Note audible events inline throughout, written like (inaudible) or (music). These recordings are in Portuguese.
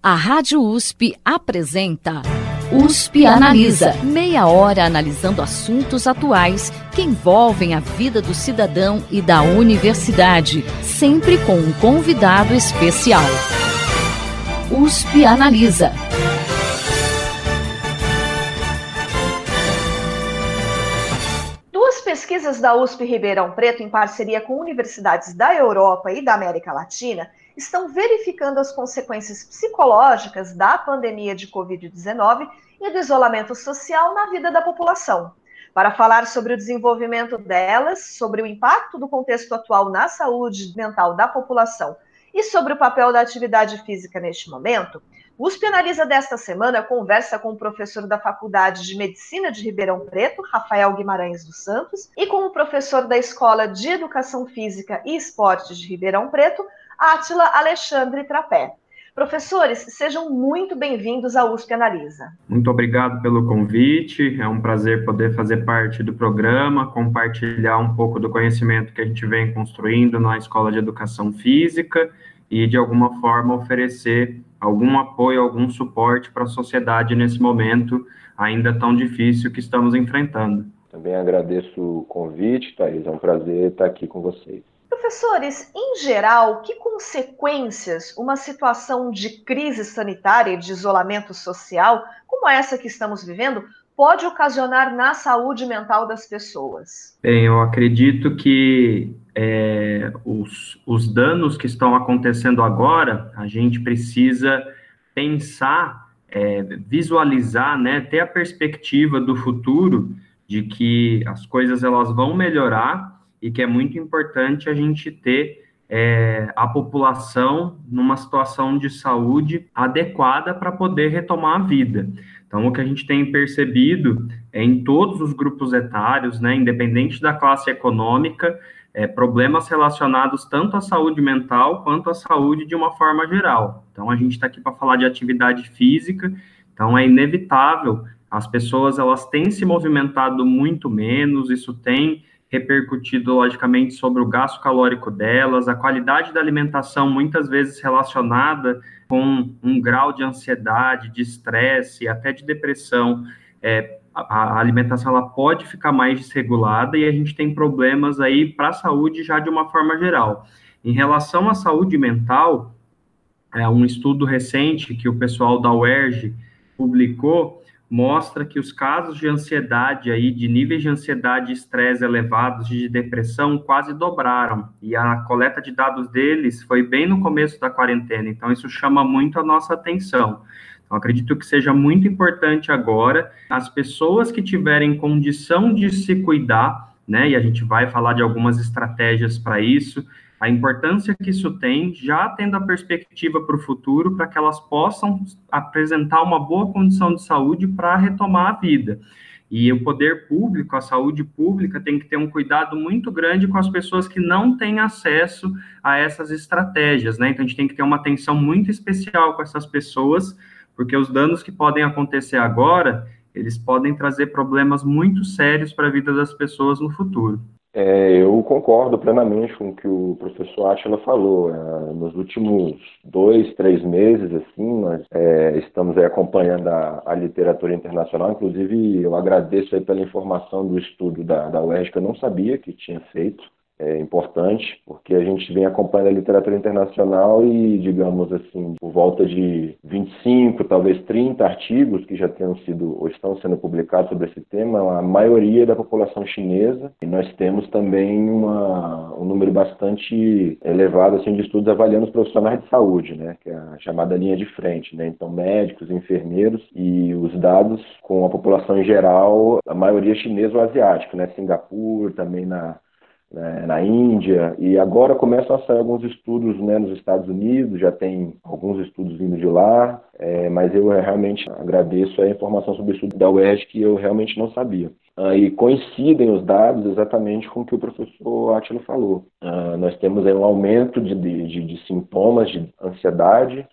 A Rádio USP apresenta USP Analisa. Meia hora analisando assuntos atuais que envolvem a vida do cidadão e da universidade, sempre com um convidado especial. USP Analisa. Duas pesquisas da USP Ribeirão Preto, em parceria com universidades da Europa e da América Latina, estão verificando as consequências psicológicas da pandemia de Covid-19 e do isolamento social na vida da população. Para falar sobre o desenvolvimento delas, sobre o impacto do contexto atual na saúde mental da população e sobre o papel da atividade física neste momento, o USP Analisa desta semana conversa com o professor da Faculdade de Medicina de Ribeirão Preto, Rafael Guimarães dos Santos, e com o professor da Escola de Educação Física e Esportes de Ribeirão Preto, Átila Alexandre Trapé. Professores, sejam muito bem-vindos à USP Analisa. Muito obrigado pelo convite. É um prazer poder fazer parte do programa, compartilhar um pouco do conhecimento que a gente vem construindo na Escola de Educação Física e, de alguma forma, oferecer algum apoio, algum suporte para a sociedade nesse momento ainda tão difícil que estamos enfrentando. Também agradeço o convite, Thais. É um prazer estar aqui com vocês. Professores, em geral, que consequências uma situação de crise sanitária e de isolamento social, como essa que estamos vivendo, pode ocasionar na saúde mental das pessoas? Bem, eu acredito que é, os, os danos que estão acontecendo agora, a gente precisa pensar, é, visualizar, né, ter a perspectiva do futuro de que as coisas elas vão melhorar e que é muito importante a gente ter é, a população numa situação de saúde adequada para poder retomar a vida. Então, o que a gente tem percebido é em todos os grupos etários, né, independente da classe econômica, é, problemas relacionados tanto à saúde mental quanto à saúde de uma forma geral. Então, a gente está aqui para falar de atividade física, então é inevitável, as pessoas elas têm se movimentado muito menos, isso tem repercutido, logicamente, sobre o gasto calórico delas, a qualidade da alimentação, muitas vezes relacionada com um grau de ansiedade, de estresse, até de depressão. É, a, alimentação ela pode ficar mais desregulada e a gente tem problemas aí para a saúde já de uma forma geral. Em relação à saúde mental, é um estudo recente que o pessoal da UERJ publicou mostra que os casos de ansiedade aí, de níveis de ansiedade e estresse elevados, de depressão, quase dobraram. E a coleta de dados deles foi bem no começo da quarentena, então isso chama muito a nossa atenção. Então, acredito que seja muito importante agora as pessoas que tiverem condição de se cuidar, né, e a gente vai falar de algumas estratégias para isso, a importância que isso tem, já tendo a perspectiva para o futuro, para que elas possam apresentar uma boa condição de saúde para retomar a vida. E o poder público, a saúde pública, tem que ter um cuidado muito grande com as pessoas que não têm acesso a essas estratégias, né? Então, a gente tem que ter uma atenção muito especial com essas pessoas, porque os danos que podem acontecer agora, eles podem trazer problemas muito sérios para a vida das pessoas no futuro. É, eu concordo plenamente com o que o professor Atila falou. É, nos últimos dois, três meses, assim, nós é, estamos acompanhando a, a, literatura internacional. Inclusive, eu agradeço pela informação do estudo da, da UERJ, que eu não sabia que tinha feito é importante, porque a gente vem acompanhando a literatura internacional e, digamos assim, por volta de 25, talvez 30 artigos que já tenham sido ou estão sendo publicados sobre esse tema, a maioria da população chinesa, e nós temos também uma, um número bastante elevado assim, de estudos avaliando os profissionais de saúde, né, que é a chamada linha de frente, né, então médicos, enfermeiros e os dados com a população em geral, a maioria chinesa ou asiática, né, Singapura, também na né, na Índia, e agora começam a sair alguns estudos né, nos Estados Unidos, já tem alguns estudos vindo de lá, é, mas eu realmente agradeço a informação sobre o estudo da UERJ que eu realmente não sabia. Ah, e coincidem os dados exatamente com o que o professor Atila falou. Ah, nós temos aí um aumento de, de, de sintomas de ansiedade,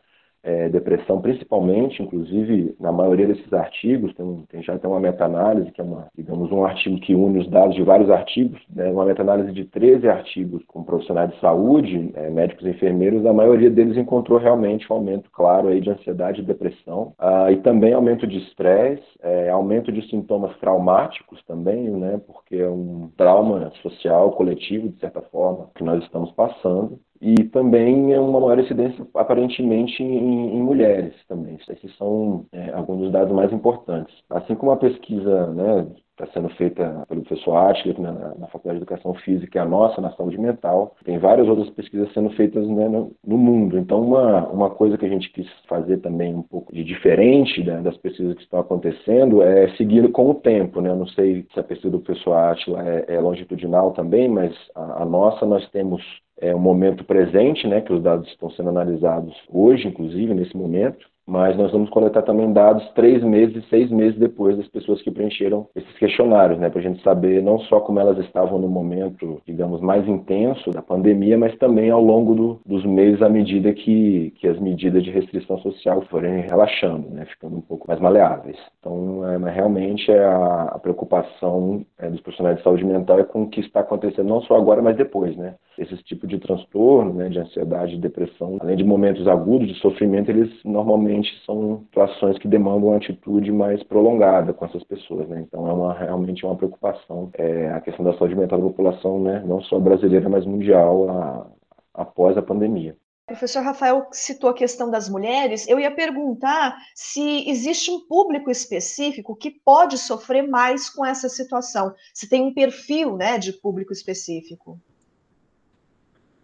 é, depressão, principalmente, inclusive, na maioria desses artigos, tem, tem já tem uma meta-análise, que é uma, digamos, um artigo que une os dados de vários artigos, né, uma meta-análise de 13 artigos com profissionais de saúde, é, médicos e enfermeiros, a maioria deles encontrou realmente um aumento claro aí de ansiedade e depressão, ah, e também aumento de estresse, é, aumento de sintomas traumáticos também, né, porque é um trauma social, coletivo, de certa forma, que nós estamos passando, e também é uma maior incidência aparentemente em, em mulheres também. Esses são é, alguns dos dados mais importantes. Assim como a pesquisa né, está sendo feita pelo professor Atler na, na, Faculdade de Educação Física, a nossa na saúde mental. Tem várias outras pesquisas sendo feitas né, no, no, mundo. Então, uma, uma coisa que a gente quis fazer também um pouco de diferente né, das pesquisas que estão acontecendo é seguir com o tempo. Né? Eu não sei se a pesquisa do professor Atila é, é longitudinal também, mas a, a nossa nós temos é, o momento presente, né, que os dados estão sendo analisados hoje, inclusive, nesse momento, mas nós vamos coletar também dados três meses, seis meses depois das pessoas que preencheram esses questionários, né, para a gente saber não só como elas estavam no momento, digamos, mais intenso da pandemia, mas também ao longo do, dos meses à medida que, que as medidas de restrição social forem relaxando, né, ficando um pouco mais maleáveis. Então, é, realmente é a, a preocupação é, dos profissionais de saúde mental é com o que está acontecendo não só agora, mas depois, né? Esse tipo de transtorno, né, de ansiedade, de depressão, além de momentos agudos de sofrimento, eles normalmente são situações que demandam uma atitude mais prolongada com essas pessoas, né? Então é uma, realmente uma preocupação é, a questão da saúde mental da população, né, não só brasileira, mas mundial a, após a pandemia. Professor Rafael citou a questão das mulheres. Eu ia perguntar se existe um público específico que pode sofrer mais com essa situação. Se tem um perfil né, de público específico.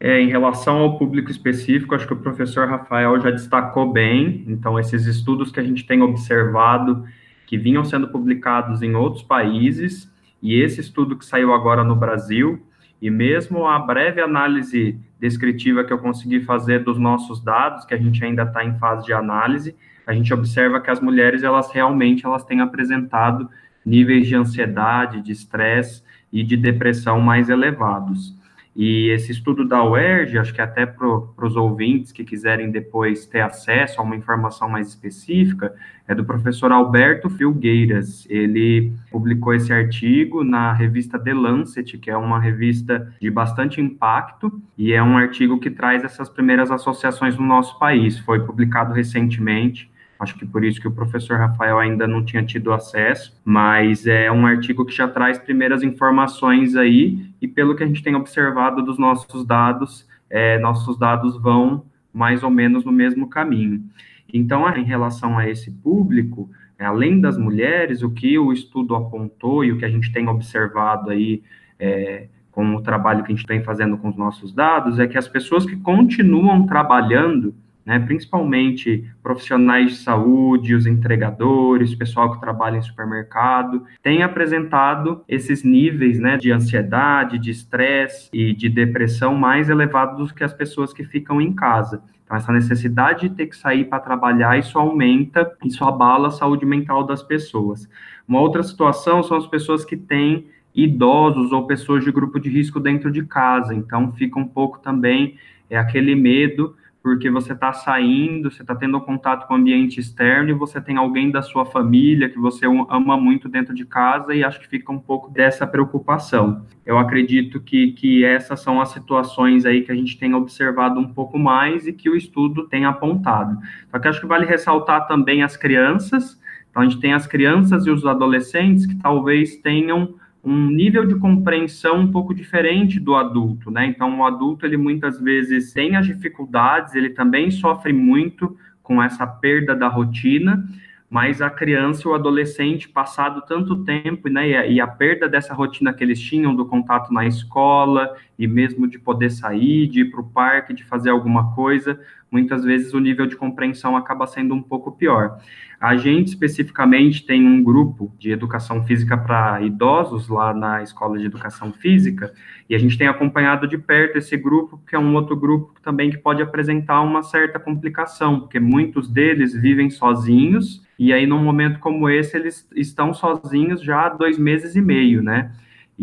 É, em relação ao público específico, acho que o professor Rafael já destacou bem. Então, esses estudos que a gente tem observado, que vinham sendo publicados em outros países, e esse estudo que saiu agora no Brasil, e mesmo a breve análise descritiva que eu consegui fazer dos nossos dados, que a gente ainda está em fase de análise, a gente observa que as mulheres, elas realmente, elas têm apresentado níveis de ansiedade, de estresse e de depressão mais elevados. E esse estudo da UERJ, acho que até para os ouvintes que quiserem depois ter acesso a uma informação mais específica, é do professor Alberto Filgueiras. Ele publicou esse artigo na revista The Lancet, que é uma revista de bastante impacto, e é um artigo que traz essas primeiras associações no nosso país. Foi publicado recentemente Acho que por isso que o professor Rafael ainda não tinha tido acesso, mas é um artigo que já traz primeiras informações aí, e pelo que a gente tem observado dos nossos dados, é, nossos dados vão mais ou menos no mesmo caminho. Então, em relação a esse público, é, além das mulheres, o que o estudo apontou e o que a gente tem observado aí é, com o trabalho que a gente vem fazendo com os nossos dados é que as pessoas que continuam trabalhando né, principalmente profissionais de saúde, os entregadores, pessoal que trabalha em supermercado, têm apresentado esses níveis né, de ansiedade, de estresse e de depressão mais elevados do que as pessoas que ficam em casa. Então, essa necessidade de ter que sair para trabalhar, isso aumenta, isso abala a saúde mental das pessoas. Uma outra situação são as pessoas que têm idosos ou pessoas de grupo de risco dentro de casa, então fica um pouco também é aquele medo porque você está saindo, você está tendo contato com o ambiente externo e você tem alguém da sua família que você ama muito dentro de casa e acho que fica um pouco dessa preocupação. Eu acredito que, que essas são as situações aí que a gente tem observado um pouco mais e que o estudo tem apontado. Só que acho que vale ressaltar também as crianças. Então, a gente tem as crianças e os adolescentes que talvez tenham um nível de compreensão um pouco diferente do adulto, né? Então, o adulto, ele muitas vezes tem as dificuldades, ele também sofre muito com essa perda da rotina, mas a criança e o adolescente, passado tanto tempo, né, e a, e a, perda dessa rotina que eles tinham do contato na escola, e mesmo de poder sair, de ir para o parque, de fazer alguma coisa, muitas vezes o nível de compreensão acaba sendo um pouco pior. A gente, especificamente, tem um grupo de educação física para idosos lá na Escola de Educação Física, e a gente tem acompanhado de perto esse grupo, que é um outro grupo também que pode apresentar uma certa complicação, porque muitos deles vivem sozinhos, e aí, num momento como esse, eles estão sozinhos já há dois meses e meio, né?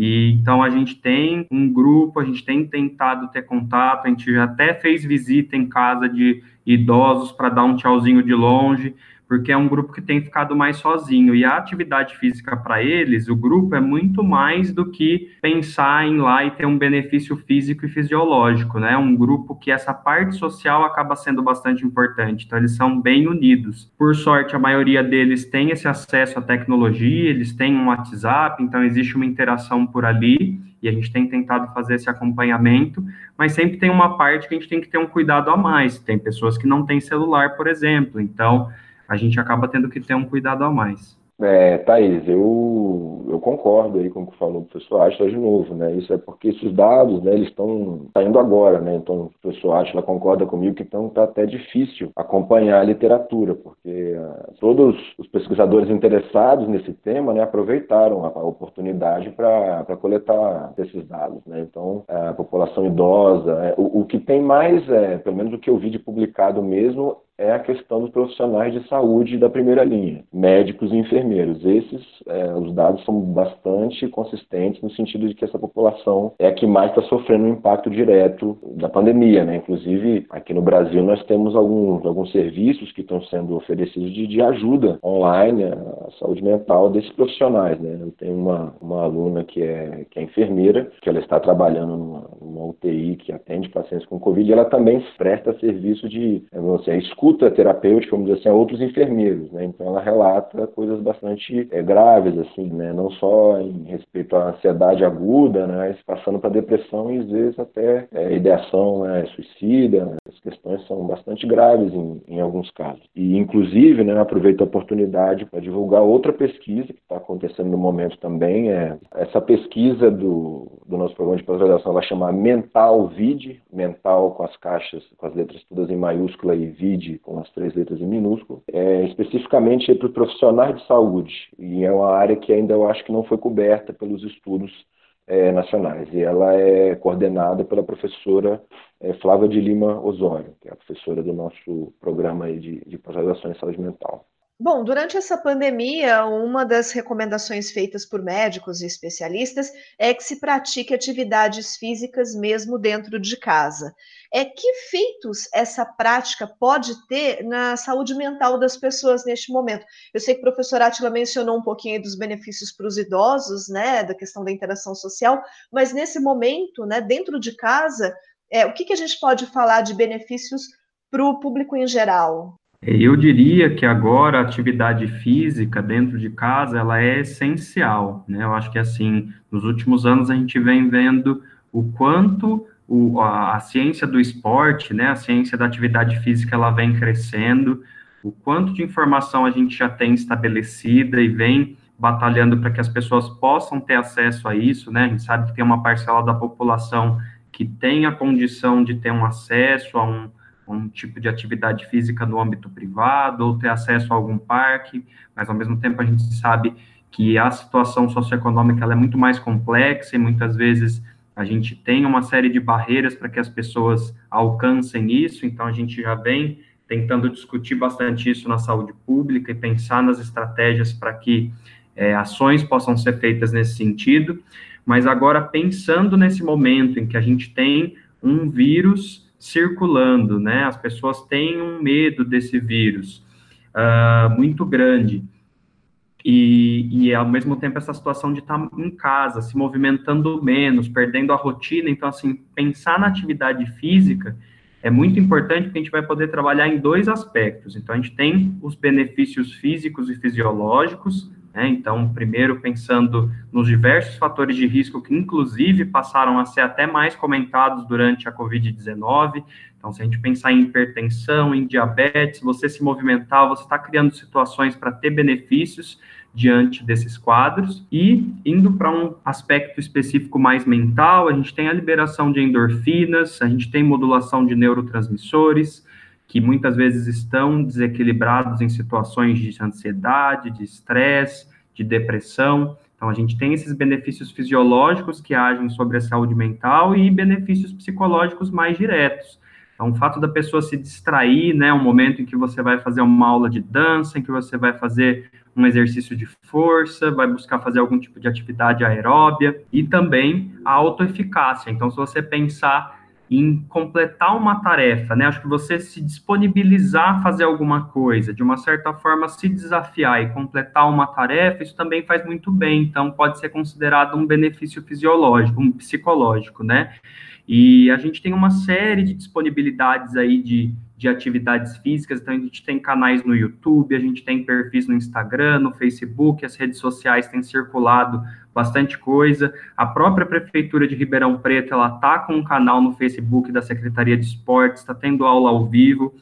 E então a gente tem um grupo, a gente tem tentado ter contato, a gente já até fez visita em casa de idosos para dar um tchauzinho de longe, porque é um grupo que tem ficado mais sozinho. E a atividade física para eles, o grupo é muito mais do que pensar em lá e ter um benefício físico e fisiológico, né? Um grupo que essa parte social acaba sendo bastante importante. Então, eles são bem unidos. Por sorte, a maioria deles tem esse acesso à tecnologia, eles têm um WhatsApp, então existe uma interação por ali e a gente tem tentado fazer esse acompanhamento, mas sempre tem uma parte que a gente tem que ter um cuidado a mais. Tem pessoas que não têm celular, por exemplo, então a gente acaba tendo que ter um cuidado a mais. É, Thaís, eu, eu concordo aí com o que falou o professor Atila de novo, né? Isso é porque esses dados, né, eles estão saindo agora, né? Então, o professor Atila concorda comigo que então está até difícil acompanhar a literatura, porque uh, todos os pesquisadores interessados nesse tema, né, aproveitaram a, a oportunidade para coletar esses dados, né? Então, a população idosa, é, o, o, que tem mais, é, pelo menos o que eu vi de publicado mesmo, é a questão dos profissionais de saúde da primeira linha, médicos e enfermeiros. Esses, é, os dados são bastante consistentes no sentido de que essa população é a que mais está sofrendo o impacto direto da pandemia, né? Inclusive, aqui no Brasil nós temos alguns, alguns serviços que estão sendo oferecidos de, de ajuda online à saúde mental desses profissionais, né? Eu tenho uma, uma aluna que é, que é enfermeira, que ela está trabalhando numa, numa UTI que atende pacientes com Covid e ela também presta serviço de, vamos dizer, escuta escuta terapêutica, vamos dizer assim, a outros enfermeiros, né? Então ela relata coisas bastante é, graves, assim, né? Não só em respeito à ansiedade aguda, né? Mas passando para depressão e às vezes até é, ideação né? suicida. Né? As questões são bastante graves em, em alguns casos. E inclusive, né? Aproveito a oportunidade para divulgar outra pesquisa que está acontecendo no momento também. É essa pesquisa do, do nosso programa de pós-graduação vai chamar Mental Vid, mental com as caixas, com as letras todas em maiúscula e Vid com as três letras em minúsculo, é, especificamente para os profissionais de saúde, e é uma área que ainda eu acho que não foi coberta pelos estudos é, nacionais, e ela é coordenada pela professora é, Flávia de Lima Osório, que é a professora do nosso programa de, de pós-graduação em saúde mental. Bom, durante essa pandemia, uma das recomendações feitas por médicos e especialistas é que se pratique atividades físicas mesmo dentro de casa. É que efeitos essa prática pode ter na saúde mental das pessoas neste momento? Eu sei que o professor Atila mencionou um pouquinho dos benefícios para os idosos, né, da questão da interação social, mas nesse momento, né, dentro de casa, é, o que, que a gente pode falar de benefícios para o público em geral? Eu diria que agora a atividade física dentro de casa ela é essencial, né? Eu acho que assim, nos últimos anos a gente vem vendo o quanto o, a, a, ciência do esporte, né, a ciência da atividade física, ela vem crescendo, o quanto de informação a gente já tem estabelecida e vem batalhando para que as pessoas possam ter acesso a isso, né? A gente sabe que tem uma parcela da população que tem a condição de ter um acesso a um um tipo de atividade física no âmbito privado, ou ter acesso a algum parque, mas ao mesmo tempo a gente sabe que a situação socioeconômica é muito mais complexa e muitas vezes a gente tem uma série de barreiras para que as pessoas alcancem isso, então a gente já vem tentando discutir bastante isso na saúde pública e pensar nas estratégias para que é, ações possam ser feitas nesse sentido, mas agora pensando nesse momento em que a gente tem um vírus circulando, né? As pessoas têm um medo desse vírus uh, muito grande. E, e, ao mesmo tempo, essa situação de estar em casa, se movimentando menos, perdendo a rotina. Então, assim, pensar na atividade física é muito importante porque a gente vai poder trabalhar em dois aspectos. Então, a gente tem os benefícios físicos e fisiológicos, né? Então, primeiro, pensando nos diversos fatores de risco que, inclusive, passaram a ser até mais comentados durante a Covid-19. Então, se a gente pensar em hipertensão, em diabetes, você se movimentar, você está criando situações para ter benefícios diante desses quadros. E indo para um aspecto específico mais mental, a gente tem a liberação de endorfinas, a gente tem modulação de neurotransmissores, que muitas vezes estão desequilibrados em situações de ansiedade, de estresse, de depressão. Então, a gente tem esses benefícios fisiológicos que agem sobre a saúde mental e benefícios psicológicos mais diretos. Então, o fato da pessoa se distrair, né, um momento em que você vai fazer uma aula de dança, em que você vai fazer um exercício de força, vai buscar fazer algum tipo de atividade aeróbia e também a autoeficácia. Então, se você pensar em completar uma tarefa, né? Acho que você se disponibilizar a fazer alguma coisa, de uma certa forma se desafiar e completar uma tarefa, isso também faz muito bem. Então, pode ser considerado um benefício fisiológico, um psicológico, né? E a gente tem uma série de disponibilidades aí de, de atividades físicas, então a gente tem canais no YouTube, a gente tem perfis no Instagram, no Facebook, as redes sociais têm circulado bastante coisa. A própria Prefeitura de Ribeirão Preto, ela tá com um canal no Facebook da Secretaria de Esportes, está tendo aula ao vivo.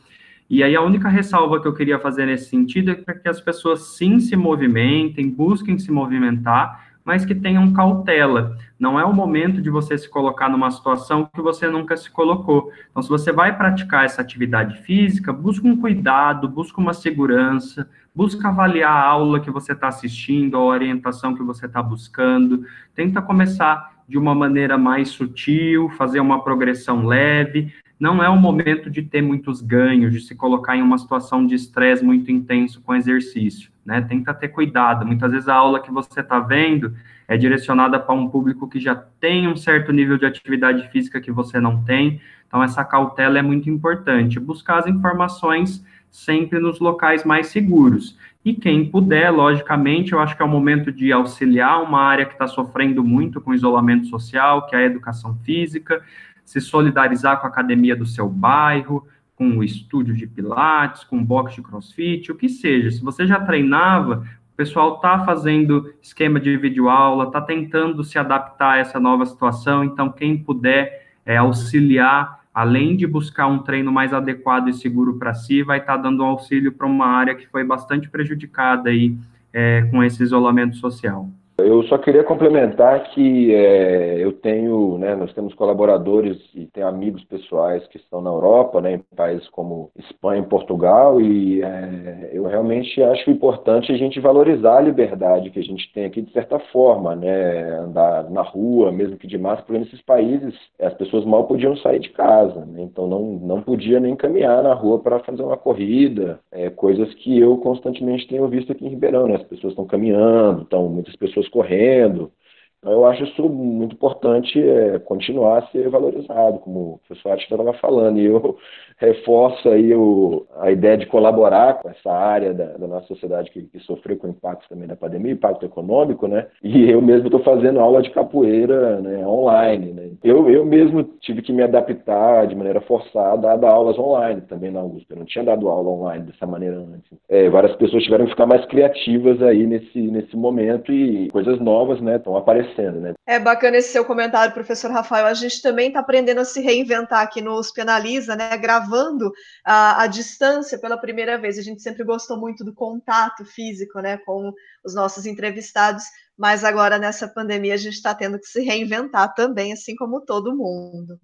E aí a única ressalva que eu queria fazer nesse sentido é para que as pessoas sim se movimentem, busquem se movimentar, mas que tenham cautela. Não é o momento de você se colocar numa situação que você nunca se colocou. Então, se você vai praticar essa atividade física, busca um cuidado, busca uma segurança, busca avaliar a aula que você está assistindo, a orientação que você está buscando. Tenta começar de uma maneira mais sutil, fazer uma progressão leve. Não é o momento de ter muitos ganhos, de se colocar em uma situação de estresse muito intenso com exercício né? Tenta ter cuidado. Muitas vezes a aula que você está vendo é direcionada para um público que já tem um certo nível de atividade física que você não tem. Então, essa cautela é muito importante. Buscar as informações sempre nos locais mais seguros. E quem puder, logicamente, eu acho que é o momento de auxiliar uma área que está sofrendo muito com isolamento social, que é a educação física, se solidarizar com a academia do seu bairro, com o estúdio de pilates, com box de crossfit, o que seja. Se você já treinava, o pessoal está fazendo esquema de videoaula, está tentando se adaptar a essa nova situação, então quem puder é, auxiliar, além de buscar um treino mais adequado e seguro para si, vai estar tá dando um auxílio para uma área que foi bastante prejudicada aí é, com esse isolamento social. Eu só queria complementar que é, eu tenho, né, nós temos colaboradores e tem amigos pessoais que estão na Europa, né, em países como Espanha e Portugal, e é, eu realmente acho importante a gente valorizar a liberdade que a gente tem aqui de certa forma, né, andar na rua, mesmo que de máscara, porque nesses países as pessoas mal podiam sair de casa, né, então não, não podia nem caminhar na rua para fazer uma corrida, é, coisas que eu constantemente tenho visto aqui em Ribeirão, né, as pessoas estão caminhando, estão muitas pessoas pessoas correndo. Então, eu acho isso muito importante é, continuar a ser valorizado, como o professor Atila estava falando. E eu (laughs) reforço aí o, a ideia de colaborar com essa área da, da nossa sociedade que, que, sofreu com o impacto também da pandemia, impacto econômico, né? E eu mesmo estou fazendo aula de capoeira né, online, né? Eu, eu mesmo tive que me adaptar de maneira forçada a dar aulas online também na Augusta. Eu não tinha dado aula online dessa maneira antes. É, várias pessoas tiveram que ficar mais criativas aí nesse, nesse momento e coisas novas, né, estão aparecendo, né? É bacana esse seu comentário, professor Rafael. A gente também está aprendendo a se reinventar aqui no Penaliza, né? gravando a, a distância pela primeira vez. A gente sempre gostou muito do contato físico, né, com os nossos entrevistados, mas agora nessa pandemia a gente está tendo que se reinventar também, assim como todo mundo.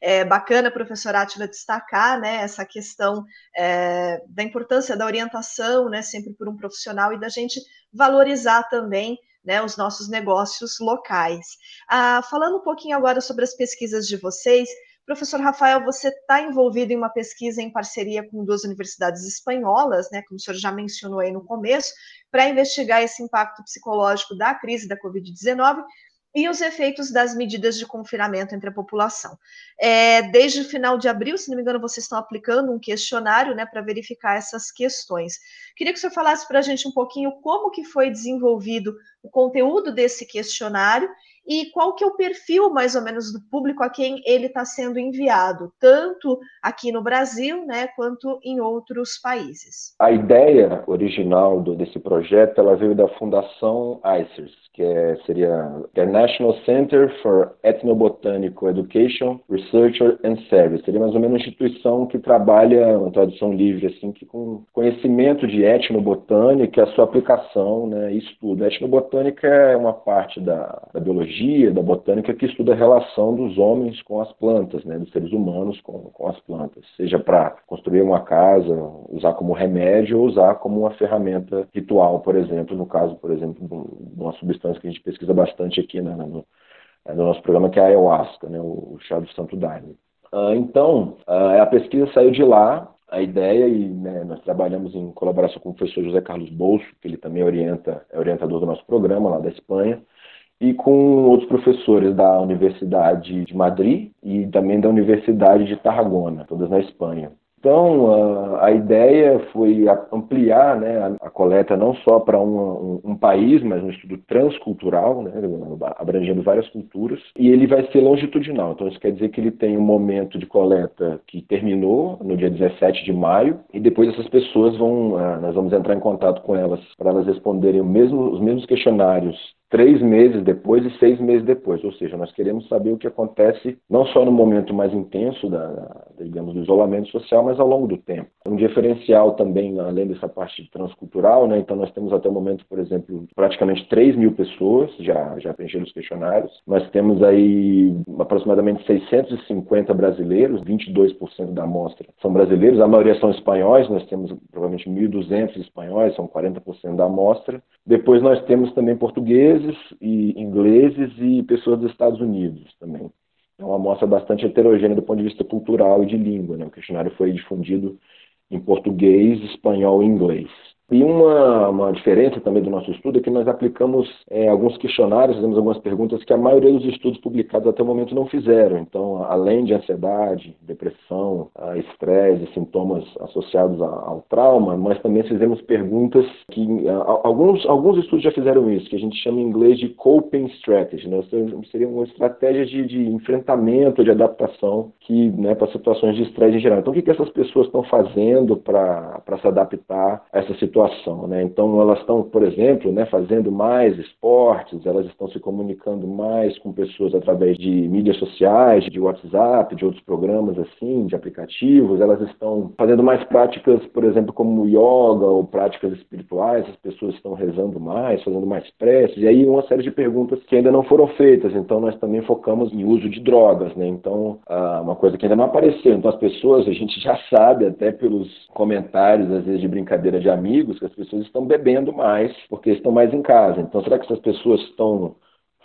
É bacana, professor Átila, destacar né, essa questão é, da importância da orientação, né, sempre por um profissional, e da gente valorizar também né, os nossos negócios locais. Ah, falando um pouquinho agora sobre as pesquisas de vocês, Professor Rafael, você está envolvido em uma pesquisa em parceria com duas universidades espanholas, né, como o senhor já mencionou aí no começo, para investigar esse impacto psicológico da crise da Covid-19 e os efeitos das medidas de confinamento entre a população. É, desde o final de abril, se não me engano, vocês estão aplicando um questionário né, para verificar essas questões. Queria que o senhor falasse para a gente um pouquinho como que foi desenvolvido o conteúdo desse questionário e qual que é o perfil, mais ou menos, do público a quem ele está sendo enviado, tanto aqui no Brasil, né, quanto em outros países. A ideia original do, desse projeto, ela veio da Fundação ICERS, que é, seria International Center for Ethnobotanical Education, Research and Service. Seria mais ou menos uma instituição que trabalha, uma tradução livre, assim, que com conhecimento de etnobotânica, a sua aplicação, né, estudo. A etnobotânica é uma parte da, da biologia biologia, da botânica, que estuda a relação dos homens com as plantas, né, dos seres humanos com, com as plantas, seja para construir uma casa, usar como remédio ou usar como uma ferramenta ritual, por exemplo, no caso, por exemplo, de uma substância que a gente pesquisa bastante aqui né, no, no nosso programa, que é a ayahuasca, né, o chá do santo daime. Uh, então, uh, a pesquisa saiu de lá, a ideia e né, nós trabalhamos em colaboração com o professor José Carlos Bolso, que ele também orienta, é orientador do nosso programa lá da Espanha, e com outros professores da Universidade de Madrid e também da Universidade de Tarragona, todas na Espanha. Então, a, a, ideia foi ampliar né, a, a coleta não só para um, um, um, país, mas um estudo transcultural, né, abrangendo várias culturas, e ele vai ser longitudinal. Então, isso quer dizer que ele tem um momento de coleta que terminou no dia 17 de maio, e depois essas pessoas vão, uh, nós vamos entrar em contato com elas para elas responderem mesmo, os mesmos questionários três meses depois e seis meses depois. Ou seja, nós queremos saber o que acontece não só no momento mais intenso da, digamos, do isolamento social, mas ao longo do tempo. Um diferencial também, além dessa parte transcultural, né? Então nós temos até o momento, por exemplo, praticamente 3 mil pessoas já, já preencheram os questionários. Nós temos aí aproximadamente 650 brasileiros, 22% da amostra são brasileiros, a maioria são espanhóis, nós temos provavelmente 1.200 espanhóis, são 40% da amostra. Depois nós temos também portugueses e ingleses e pessoas dos Estados Unidos também. É uma amostra bastante heterogênea do ponto de vista cultural e de língua. Né? O questionário foi difundido em português, espanhol e inglês. E uma, uma diferença também do nosso estudo é que nós aplicamos é, alguns questionários, fizemos algumas perguntas que a maioria dos estudos publicados até o momento não fizeram. Então, além de ansiedade, depressão, estresse, sintomas associados ao trauma, nós também fizemos perguntas que alguns, alguns estudos já fizeram isso, que a gente chama em inglês de coping strategy. Né? Seriam uma estratégia de, de enfrentamento, de adaptação que, né, para situações de estresse em geral. Então, o que, que essas pessoas estão fazendo para se adaptar a essa situação? Situação. Né? Então, elas estão, por exemplo, né, fazendo mais esportes, elas estão se comunicando mais com pessoas através de mídias sociais, de WhatsApp, de outros programas assim, de aplicativos, elas estão fazendo mais práticas, por exemplo, como yoga ou práticas espirituais, as pessoas estão rezando mais, fazendo mais preces, e aí uma série de perguntas que ainda não foram feitas, então nós também focamos em uso de drogas, né? Então, ah, uma coisa que ainda não apareceu, então as pessoas, a gente já sabe até pelos comentários, às vezes de brincadeira de amigos, que as pessoas estão bebendo mais porque estão mais em casa. Então, será que essas pessoas estão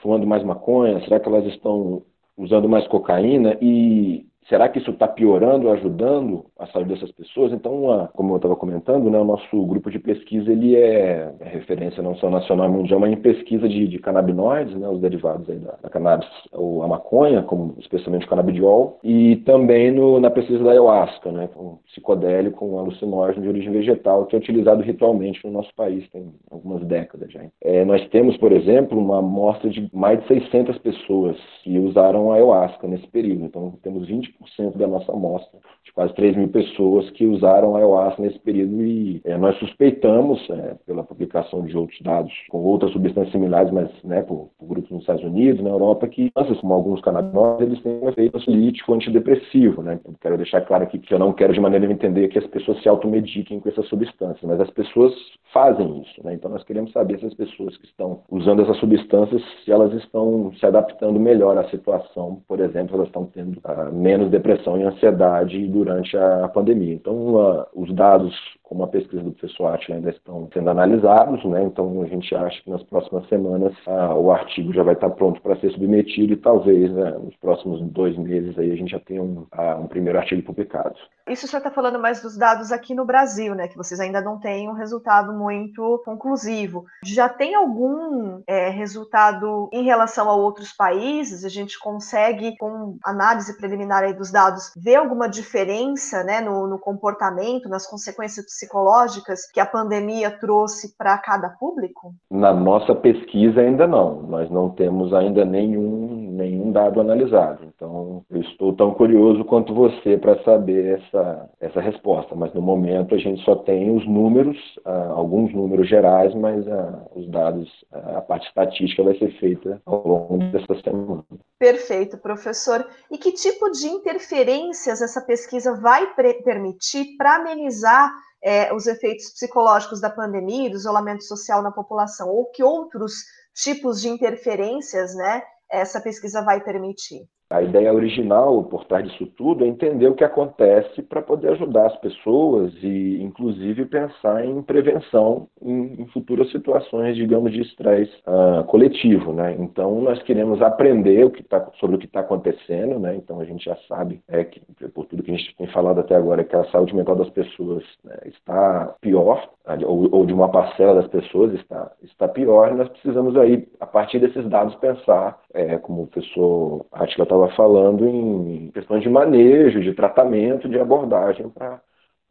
fumando mais maconha? Será que elas estão usando mais cocaína? E Será que isso está piorando ajudando a saúde dessas pessoas? Então, uma, como eu estava comentando, né, o nosso grupo de pesquisa ele é, é, referência não só nacional e mundial, mas em pesquisa de, de canabinoides, né, os derivados da, da cannabis, ou a maconha, como especialmente o canabidiol, e também no, na pesquisa da ayahuasca, né, um psicodélico, um alucinógeno de origem vegetal, que é utilizado ritualmente no nosso país, tem algumas décadas já. É, nós temos, por exemplo, uma amostra de mais de 600 pessoas que usaram a ayahuasca nesse período. Então, temos 20 20% da nossa amostra, de quase 3 mil pessoas que usaram a nesse período e é, nós suspeitamos, é, pela publicação de outros dados com outras substâncias similares, mas né, por, por, grupos nos Estados Unidos, na Europa, que substâncias como alguns canabinoides, eles têm um efeito ansiolítico antidepressivo. Né? Eu quero deixar claro aqui que eu não quero de maneira a entender que as pessoas se automediquem com essas substâncias, mas as pessoas fazem isso. Né? Então nós queremos saber se as pessoas que estão usando essas substâncias, se elas estão se adaptando melhor à situação, por exemplo, elas estão tendo uh, menos depressão e ansiedade durante a pandemia. Então, uh, os dados como a pesquisa do professor Atila ainda estão sendo analisados, né? então a gente acha que nas próximas semanas ah, o artigo já vai estar pronto para ser submetido e talvez né, nos próximos dois meses aí a gente já tenha um, ah, um primeiro artigo publicado. Isso você está falando mais dos dados aqui no Brasil, né? Que vocês ainda não têm um resultado muito conclusivo. Já tem algum é, resultado em relação a outros países? A gente consegue, com análise preliminar dos dados, ver alguma diferença né, no, no comportamento, nas consequências psicológicas que a pandemia trouxe para cada público? Na nossa pesquisa ainda não. Nós não temos ainda nenhum, nenhum dado analisado. Então, eu estou tão curioso quanto você para saber essa, essa resposta. Mas no momento a gente só tem os números, ah, alguns números gerais, mas ah, os dados, ah, a parte estatística vai ser feita ao longo dessa semana. Perfeito, professor. E que tipo de interferências essa pesquisa vai permitir para amenizar é, os efeitos psicológicos da pandemia e do isolamento social na população, ou que outros tipos de interferências né, essa pesquisa vai permitir? A ideia original por trás disso tudo é entender o que acontece para poder ajudar as pessoas e, inclusive, pensar em prevenção em, em futuras situações, digamos, de estresse uh, coletivo, né? Então, nós queremos aprender o que tá, sobre o que está acontecendo, né? Então, a gente já sabe, é, que, por tudo que a gente tem falado até agora, que a saúde mental das pessoas né, está pior ou, ou, de uma parcela das pessoas está, está pior, nós precisamos aí, a partir desses dados, pensar, é, como o professor Atila estava falando, em questões de manejo, de tratamento, de abordagem para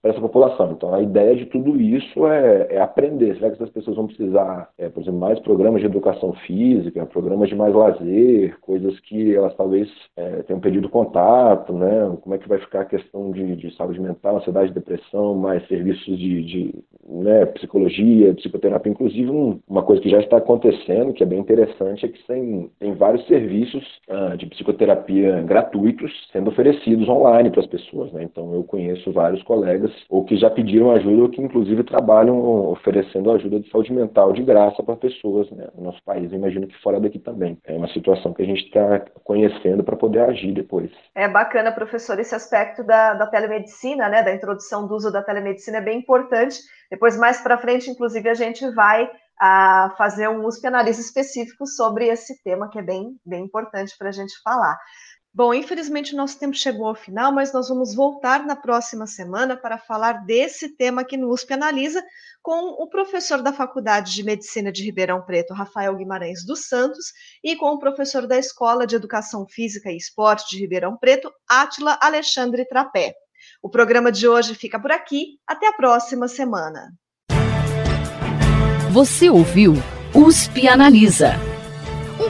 para essa população. Então, a ideia de tudo isso é, é aprender. Será que essas pessoas vão precisar, é, por exemplo, mais programas de educação física, programas de mais lazer, coisas que elas talvez é, tenham perdido contato, né? Como é que vai ficar a questão de, de saúde mental, ansiedade, depressão, mais serviços de, de né, psicologia, psicoterapia. Inclusive, um, uma coisa que já está acontecendo, que é bem interessante, é que tem, tem vários serviços ah, de psicoterapia gratuitos sendo oferecidos online para as pessoas. Né? Então, eu conheço vários colegas ou que já pediram ajuda ou que inclusive trabalham oferecendo ajuda de saúde mental de graça para pessoas né, no nosso país. Eu imagino que fora daqui também. É uma situação que a gente está conhecendo para poder agir depois. É bacana, professor, esse aspecto da, da telemedicina, né, da introdução do uso da telemedicina é bem importante. Depois, mais para frente, inclusive, a gente vai a ah, fazer um USP analisa específico sobre esse tema, que é bem, bem importante para a gente falar. Bom, infelizmente nosso tempo chegou ao final, mas nós vamos voltar na próxima semana para falar desse tema aqui no USP Analisa com o professor da Faculdade de Medicina de Ribeirão Preto, Rafael Guimarães dos Santos, e com o professor da Escola de Educação Física e Esporte de Ribeirão Preto, Átila Alexandre Trapé. O programa de hoje fica por aqui. Até a próxima semana. Você ouviu USP Analisa